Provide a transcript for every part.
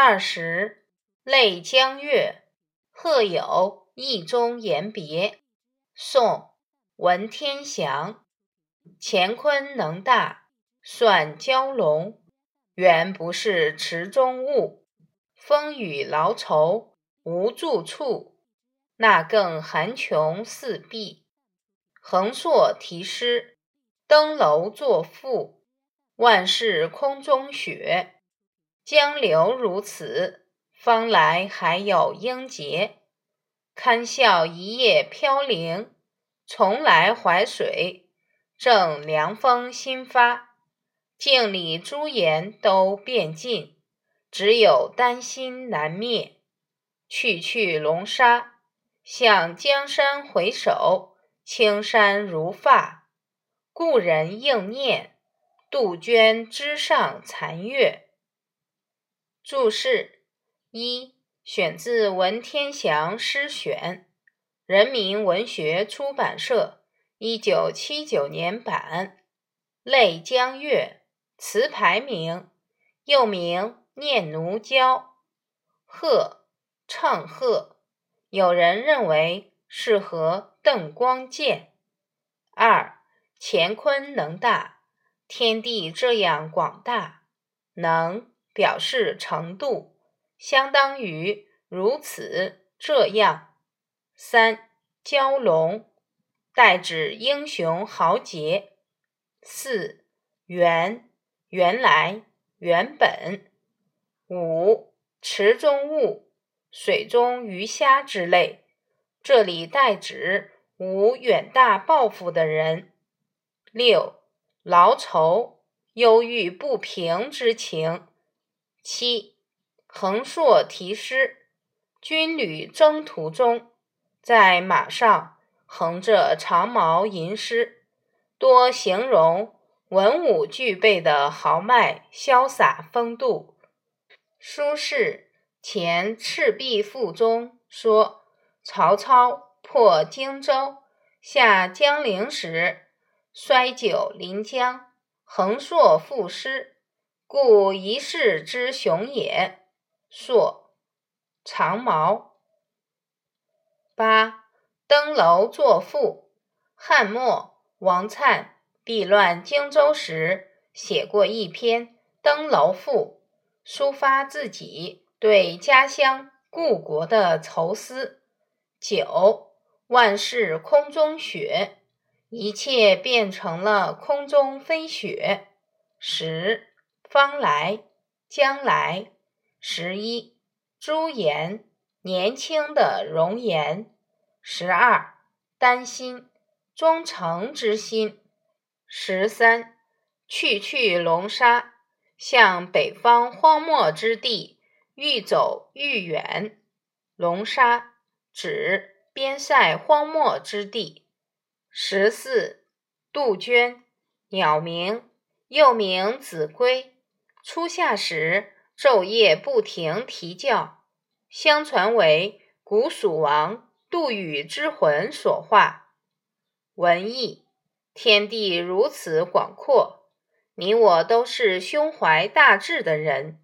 二十，泪江月，贺有意中言别。宋·文天祥。乾坤能大，算蛟龙，原不是池中物。风雨劳愁无住处，那更寒穷四壁。横槊题诗，登楼作赋。万事空中雪，江流如此，方来还有英杰。堪笑一夜飘零，重来淮水，正凉风新发。镜里朱颜都变尽，只有丹心难灭。去去龙沙，向江山回首，青山如发。故人应念。杜鹃枝上残月。注释一：选自文天祥诗选，人民文学出版社一九七九年版。泪江月，词牌名，又名念奴娇。鹤，唱鹤，有人认为是和邓光剑。二，乾坤能大。天地这样广大，能表示程度，相当于如此这样。三蛟龙，代指英雄豪杰。四原原来原本。五池中物，水中鱼虾之类，这里代指无远大抱负的人。六。劳愁、忧郁不平之情。七，横槊题诗，军旅征途中，在马上横着长矛吟诗，多形容文武俱备的豪迈潇洒风度。苏轼前《赤壁赋》中说：“曹操破荆州，下江陵时。”衰酒临江，横槊赋诗，故一世之雄也。槊，长矛。八，登楼作赋。汉末王粲避乱荆州时，写过一篇《登楼赋》，抒发自己对家乡故国的愁思。九，万事空中雪。一切变成了空中飞雪。十方来将来。十一朱颜年轻的容颜。十二丹心忠诚之心。十三去去龙沙，向北方荒漠之地愈走愈远。龙沙指边塞荒漠之地。十四，杜鹃，鸟鸣，又名子规。初夏时昼夜不停啼叫，相传为古蜀王杜宇之魂所化。文艺，天地如此广阔，你我都是胸怀大志的人，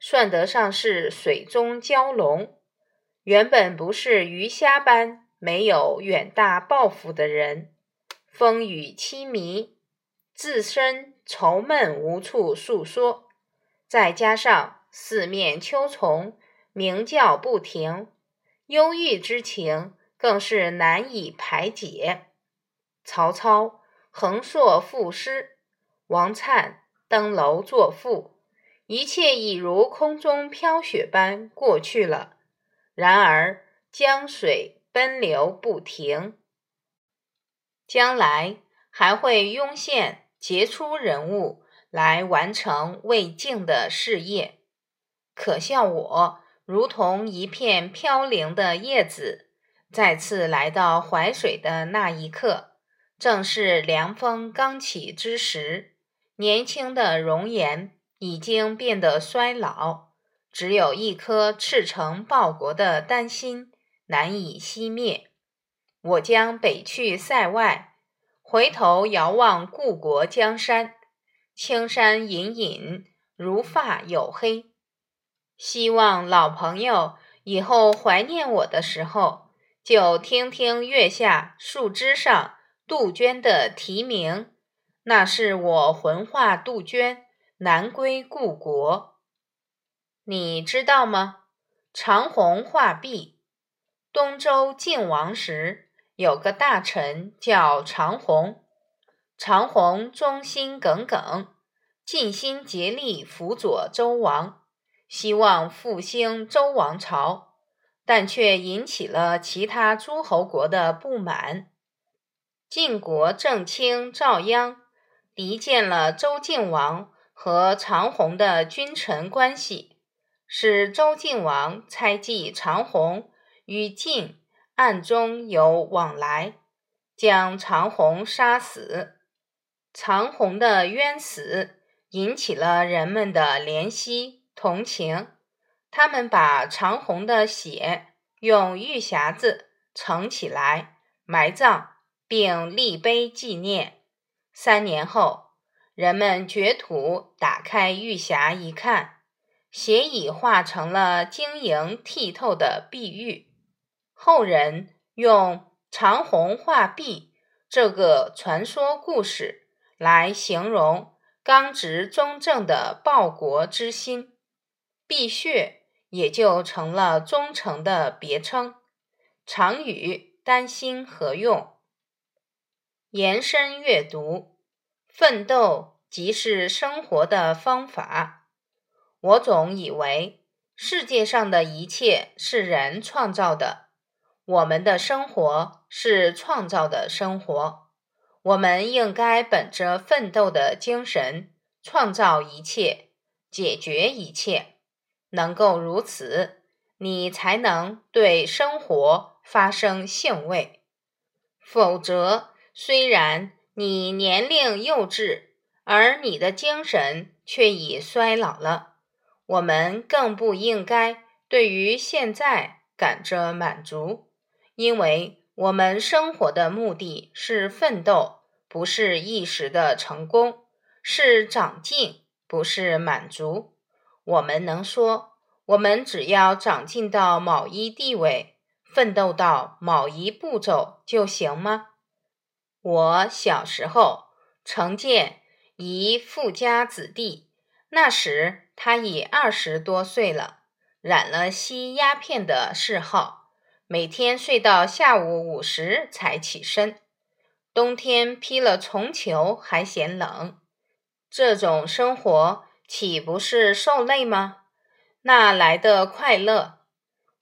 算得上是水中蛟龙。原本不是鱼虾般没有远大抱负的人。风雨凄迷，自身愁闷无处诉说，再加上四面秋虫鸣叫不停，忧郁之情更是难以排解。曹操横槊赋诗，王粲登楼作赋，一切已如空中飘雪般过去了。然而江水奔流不停。将来还会涌现杰出人物来完成未竟的事业，可笑我如同一片飘零的叶子，再次来到淮水的那一刻，正是凉风刚起之时，年轻的容颜已经变得衰老，只有一颗赤诚报国的丹心难以熄灭。我将北去塞外，回头遥望故国江山，青山隐隐，如发黝黑。希望老朋友以后怀念我的时候，就听听月下树枝上杜鹃的啼鸣，那是我魂化杜鹃，南归故国。你知道吗？长虹画壁。东周晋王时，有个大臣叫长虹，长虹忠心耿耿，尽心竭力辅佐周王。希望复兴周王朝，但却引起了其他诸侯国的不满。晋国正卿赵鞅离间了周敬王和长虹的君臣关系，使周敬王猜忌长虹与晋暗中有往来，将长虹杀死。长虹的冤死引起了人们的怜惜。同情，他们把长虹的血用玉匣子盛起来埋葬，并立碑纪念。三年后，人们掘土打开玉匣一看，血已化成了晶莹剔透的碧玉。后人用“长虹画壁”这个传说故事来形容刚直忠正的报国之心。碧血也就成了忠诚的别称。常语担心何用？延伸阅读，奋斗即是生活的方法。我总以为世界上的一切是人创造的，我们的生活是创造的生活。我们应该本着奋斗的精神，创造一切，解决一切。能够如此，你才能对生活发生兴味。否则，虽然你年龄幼稚，而你的精神却已衰老了。我们更不应该对于现在感着满足，因为我们生活的目的是奋斗，不是一时的成功；是长进，不是满足。我们能说，我们只要长进到某一地位，奋斗到某一步骤就行吗？我小时候曾见一富家子弟，那时他已二十多岁了，染了吸鸦片的嗜好，每天睡到下午五时才起身，冬天披了重裘还嫌冷，这种生活。岂不是受累吗？那来的快乐？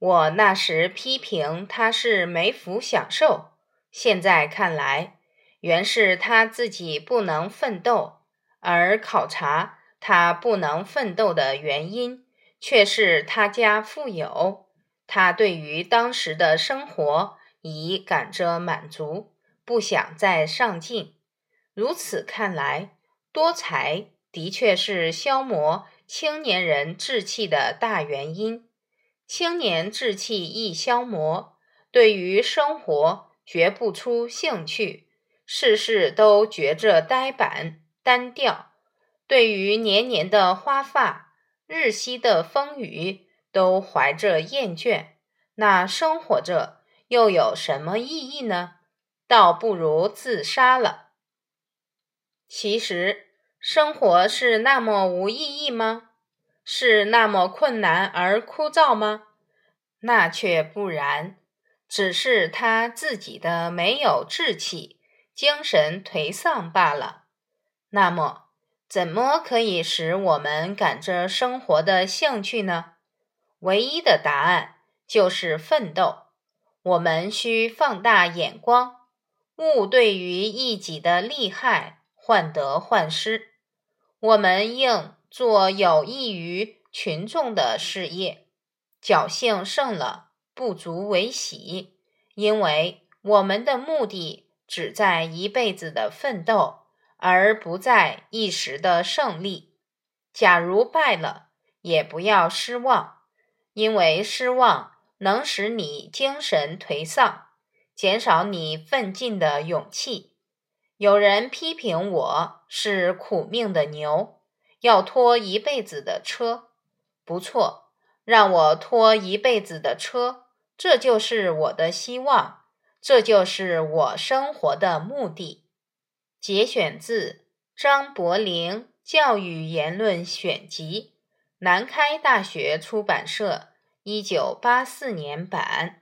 我那时批评他是没福享受，现在看来，原是他自己不能奋斗；而考察他不能奋斗的原因，却是他家富有，他对于当时的生活已感着满足，不想再上进。如此看来，多才。的确是消磨青年人志气的大原因。青年志气一消磨，对于生活觉不出兴趣，事事都觉着呆板单调，对于年年的花发、日夕的风雨，都怀着厌倦。那生活着又有什么意义呢？倒不如自杀了。其实。生活是那么无意义吗？是那么困难而枯燥吗？那却不然，只是他自己的没有志气，精神颓丧罢了。那么，怎么可以使我们感着生活的兴趣呢？唯一的答案就是奋斗。我们需放大眼光，勿对于一己的利害患得患失。我们应做有益于群众的事业，侥幸胜了，不足为喜，因为我们的目的只在一辈子的奋斗，而不在一时的胜利。假如败了，也不要失望，因为失望能使你精神颓丧减少你奋进的勇气。有人批评我是苦命的牛要拖一辈子的车。不错让我拖一辈子的车这就是我的希望这就是我生活的目的。节选自张伯苓教育言论选集。南开大学出版社一九八四年版。